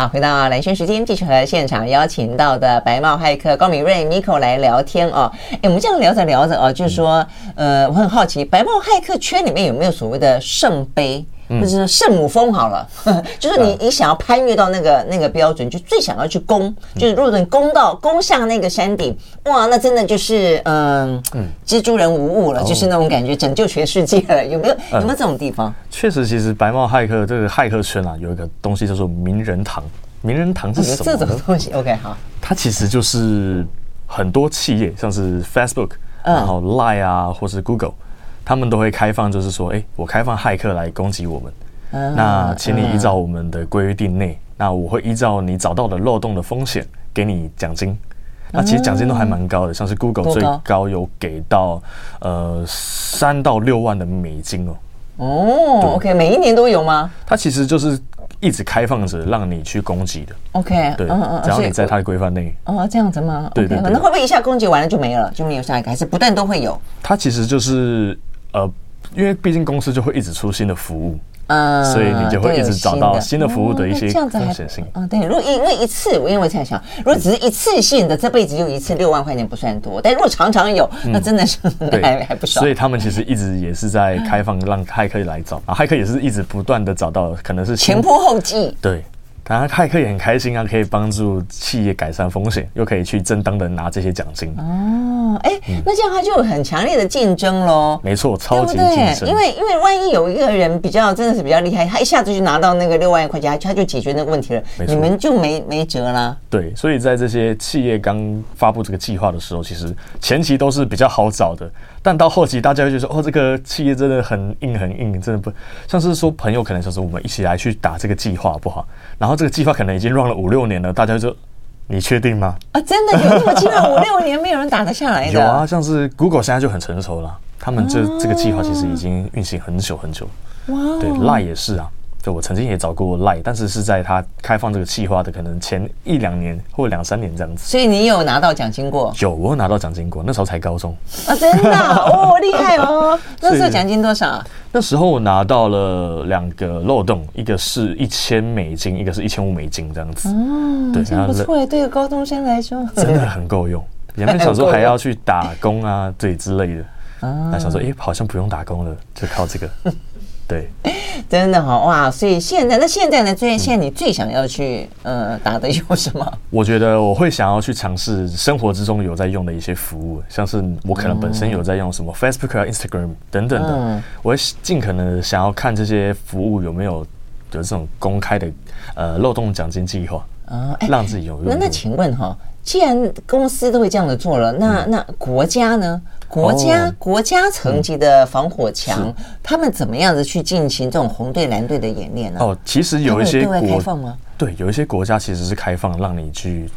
[SPEAKER 1] 好，回到蓝轩时间，继续和现场邀请到的白帽骇客高敏瑞 Miko 来聊天哦。哎，我们这样聊着聊着哦，就是说，呃，我很好奇，白帽骇客圈里面有没有所谓的圣杯？就是圣母峰好了，就是你你想要攀越到那个那个标准，就最想要去攻，就是如果你攻到攻向那个山顶，哇，那真的就是嗯，蜘蛛人无误了，就是那种感觉，拯救全世界了。有没有有没有这种地方？
[SPEAKER 2] 确实，其实白帽骇客这个骇客圈啊，有一个东西叫做名人堂。名人堂是什么？
[SPEAKER 1] 这种东西，OK，好。
[SPEAKER 2] 它其实就是很多企业，像是 Facebook，然后 Line 啊，或是 Google。他们都会开放，就是说，哎，我开放骇客来攻击我们，那请你依照我们的规定内，那我会依照你找到的漏洞的风险给你奖金。那其实奖金都还蛮高的，像是 Google 最高有给到呃三到六万的美金哦。
[SPEAKER 1] 哦，OK，每一年都有吗？
[SPEAKER 2] 它其实就是。一直开放着让你去攻击的
[SPEAKER 1] ，OK，
[SPEAKER 2] 对，嗯嗯，只要你在它的规范内，
[SPEAKER 1] 哦，这样子吗？
[SPEAKER 2] 对对，
[SPEAKER 1] 那会不会一下攻击完了就没了，就没有下一个，还是不断都会有？
[SPEAKER 2] 它其实就是呃，因为毕竟公司就会一直出新的服务。嗯，所以你就会一直找到新的服务的一些风险性。
[SPEAKER 1] 嗯，对，如果因为一次，我因为我在想，如果只是一次性的，这辈子就一次六万块钱不算多，但如果常常有，那真的是还还不少。
[SPEAKER 2] 所以他们其实一直也是在开放让 骇客来找，啊，骇客也是一直不断的找到，可能是
[SPEAKER 1] 前仆后继。
[SPEAKER 2] 对。当然，骇客也很开心啊，可以帮助企业改善风险，又可以去正当的拿这些奖金。
[SPEAKER 1] 哦，哎，那这样他就有很强烈的竞争喽。
[SPEAKER 2] 没错，超级竞争。
[SPEAKER 1] 因为因为万一有一个人比较真的是比较厉害，他一下子就拿到那个六万块钱，他就解决那个问题了，你们就没没辙啦。
[SPEAKER 2] 对，所以在这些企业刚发布这个计划的时候，其实前期都是比较好找的。但到后期，大家会觉得说：“哦，这个企业真的很硬，很硬，真的不像是说朋友，可能就是我们一起来去打这个计划，不好。然后这个计划可能已经 run 了五六年了，大家就说：你确定吗？
[SPEAKER 1] 啊，真的有那么计划五六年没有人打得下来的？
[SPEAKER 2] 有啊，像是 Google 现在就很成熟了，他们这这个计划其实已经运行很久很久。哇，对，Line 也是啊。”我曾经也找过 Line，但是是在他开放这个计划的可能前一两年或两三年这样子。
[SPEAKER 1] 所以你有拿到奖金过？
[SPEAKER 2] 有，我有拿到奖金过。那时候才高中
[SPEAKER 1] 啊，真的哦，厉害哦！那时候奖金多少？
[SPEAKER 2] 那时候我拿到了两个漏洞，一个是一千美金，一个是一千五美金这样子。哦，对，
[SPEAKER 1] 真不错，对个高中生来说
[SPEAKER 2] 真的很够用。原本想说还要去打工啊，对之类的。啊，那想说，哎，好像不用打工了，就靠这个。对，
[SPEAKER 1] 真的好哇！所以现在，那现在呢？最现在你最想要去呃打的有什么？
[SPEAKER 2] 我觉得我会想要去尝试生活之中有在用的一些服务，像是我可能本身有在用什么 Facebook 啊、Instagram 等等的，嗯、我会尽可能想要看这些服务有没有有这种公开的呃漏洞奖金计划啊，让自己有用。
[SPEAKER 1] 那那请问哈，既然公司都会这样子做了，那那国家呢？国家、哦、国家层级的防火墙，嗯、他们怎么样子去进行这种红队蓝队的演练呢？
[SPEAKER 2] 哦，其实有一些国
[SPEAKER 1] 开放吗？
[SPEAKER 2] 对，有一些国家其实是开放，让你去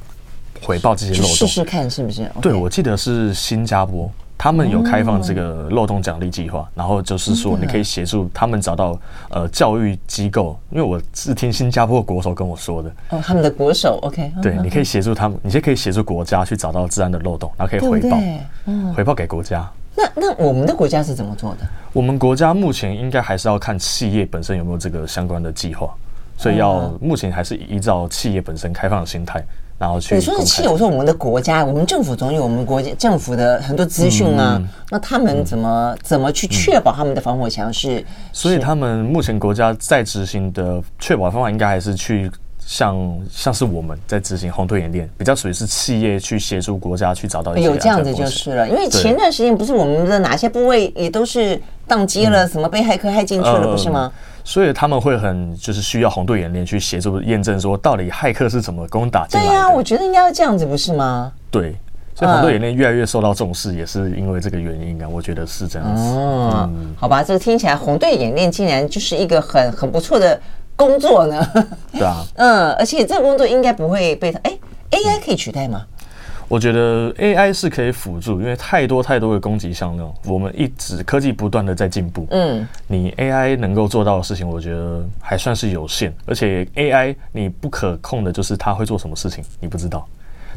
[SPEAKER 2] 回报这些漏洞，
[SPEAKER 1] 试试看是不是？
[SPEAKER 2] 对，我记得是新加坡。他们有开放这个漏洞奖励计划，然后就是说你可以协助他们找到呃教育机构，因为我是听新加坡的国手跟我说的。
[SPEAKER 1] 哦，他们的国手 OK，
[SPEAKER 2] 对，你可以协助他们，你就可以协助国家去找到治安的漏洞，然后可以回报，嗯，回报给国家。
[SPEAKER 1] 那那我们的国家是怎么做的？
[SPEAKER 2] 我们国家目前应该还是要看企业本身有没有这个相关的计划，所以要目前还是依照企业本身开放的心态。然后去，你
[SPEAKER 1] 说是企业，我说我们的国家，我们政府总有我们国家政府的很多资讯啊。嗯、那他们怎么、嗯、怎么去确保他们的防火墙是？
[SPEAKER 2] 所以他们目前国家在执行的确保方法，应该还是去像像是我们在执行红队演练，比较属于是企业去协助国家去找到一些
[SPEAKER 1] 有这样子就是了。因为前段时间不是我们的哪些部位也都是宕机了，什么被骇客害进去了，不是吗？
[SPEAKER 2] 所以他们会很就是需要红队演练去协助验证，说到底骇客是怎么攻打进来的。
[SPEAKER 1] 对呀、啊，我觉得应该要这样子，不是吗？
[SPEAKER 2] 对，所以红队演练越来越受到重视，也是因为这个原因啊。我觉得是这样子。哦，
[SPEAKER 1] 嗯、好吧，这个听起来红队演练竟然就是一个很很不错的工作呢。
[SPEAKER 2] 对啊。
[SPEAKER 1] 嗯，而且这个工作应该不会被他哎 AI 可以取代吗？
[SPEAKER 2] 我觉得 AI 是可以辅助，因为太多太多的攻击项了，我们一直科技不断的在进步。嗯，你 AI 能够做到的事情，我觉得还算是有限。而且 AI 你不可控的就是它会做什么事情，你不知道。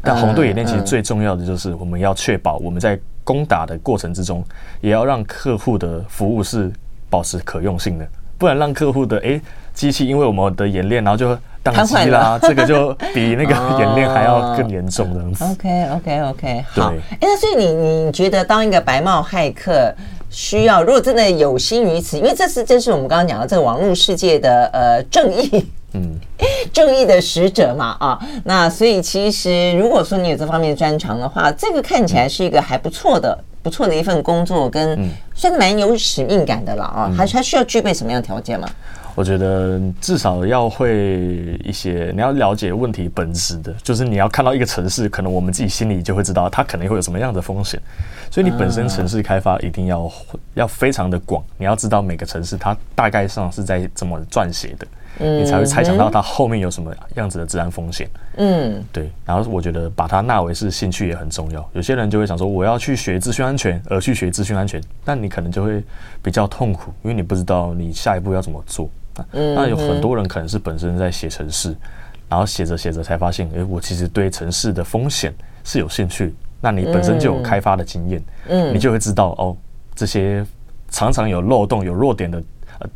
[SPEAKER 2] 但红队演练其实最重要的就是我们要确保我们在攻打的过程之中，也要让客户的服务是保持可用性的，不然让客户的诶机器因为我们的演练，然后就。宕机啦，这个就比那个 演练还要更严重这样子。
[SPEAKER 1] OK OK OK，好。哎，那所以你你觉得当一个白帽骇客需要，如果真的有心于此，因为这是这是我们刚刚讲的这个网络世界的呃正义，嗯，正义的使者嘛啊。那所以其实如果说你有这方面的专长的话，这个看起来是一个还不错的不错的一份工作，跟算是蛮有使命感的了啊。还还需要具备什么样的条件吗？
[SPEAKER 2] 我觉得至少要会一些，你要了解问题本质的，就是你要看到一个城市，可能我们自己心里就会知道它可能会有什么样的风险，所以你本身城市开发一定要要非常的广，你要知道每个城市它大概上是在怎么撰写的，你才会猜想到它后面有什么样子的治安风险。嗯，对。然后我觉得把它纳为是兴趣也很重要。有些人就会想说，我要去学资讯安全而去学资讯安全，但你可能就会比较痛苦，因为你不知道你下一步要怎么做。那有很多人可能是本身在写城市，然后写着写着才发现，诶，我其实对城市的风险是有兴趣。那你本身就有开发的经验，嗯，你就会知道哦，这些常常有漏洞、有弱点的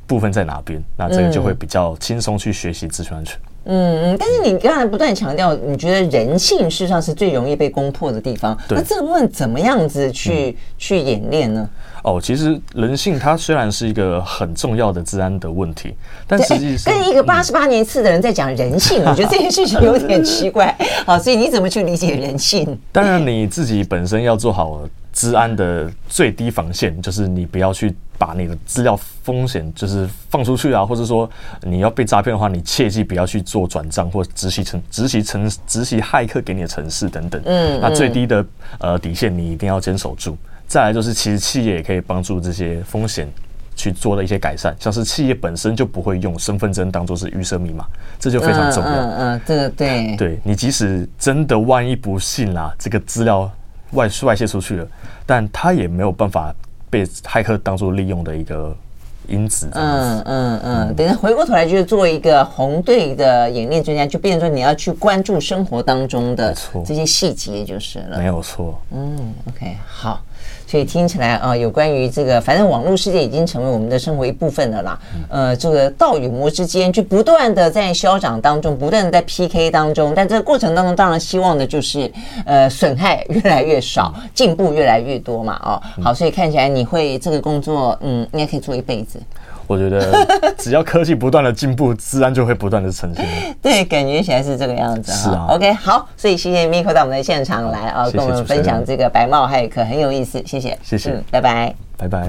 [SPEAKER 2] 部分在哪边。那这个就会比较轻松去学习资讯安全。
[SPEAKER 1] 嗯嗯，但是你刚才不断强调，你觉得人性事实上是最容易被攻破的地方。那这个部分怎么样子去、嗯、去演练呢？
[SPEAKER 2] 哦，其实人性它虽然是一个很重要的治安的问题，但实际上
[SPEAKER 1] 跟一个八十八年次的人在讲人性，我觉得这件事情有点奇怪。好，所以你怎么去理解人性？
[SPEAKER 2] 当然你自己本身要做好治安的最低防线，就是你不要去把你的资料风险就是放出去啊，或者说你要被诈骗的话，你切记不要去做转账或执行成执行成执行骇客给你的城市等等。嗯，那最低的呃底线你一定要坚守住。再来就是，其实企业也可以帮助这些风险去做的一些改善，像是企业本身就不会用身份证当做是预设密码，这就非常重要。嗯
[SPEAKER 1] 嗯，这个对。
[SPEAKER 2] 对，你即使真的万一不幸啦，这个资料外外泄出去了，但他也没有办法被骇客当做利用的一个因子。嗯嗯
[SPEAKER 1] 嗯，等下回过头来就是做一个红队的演练专家，就变成说你要去关注生活当中的这些细节就是了。
[SPEAKER 2] 没有错。
[SPEAKER 1] 嗯，OK，好。所以听起来啊，有关于这个，反正网络世界已经成为我们的生活一部分了啦。呃，这个道与魔之间就不断的在消长当中，不断的在 PK 当中。但这个过程当中，当然希望的就是呃损害越来越少，进步越来越多嘛。哦，好，所以看起来你会这个工作，嗯，应该可以做一辈子。
[SPEAKER 2] 我觉得 只要科技不断的进步，自然就会不断的呈现。
[SPEAKER 1] 对，感觉起来是这个样子。
[SPEAKER 2] 是啊。
[SPEAKER 1] OK，好，所以谢谢 Miko 到我们的现场来啊，跟我们分享这个白帽骇客很有意思，谢谢，
[SPEAKER 2] 谢谢，嗯，
[SPEAKER 1] 拜拜，
[SPEAKER 2] 拜拜。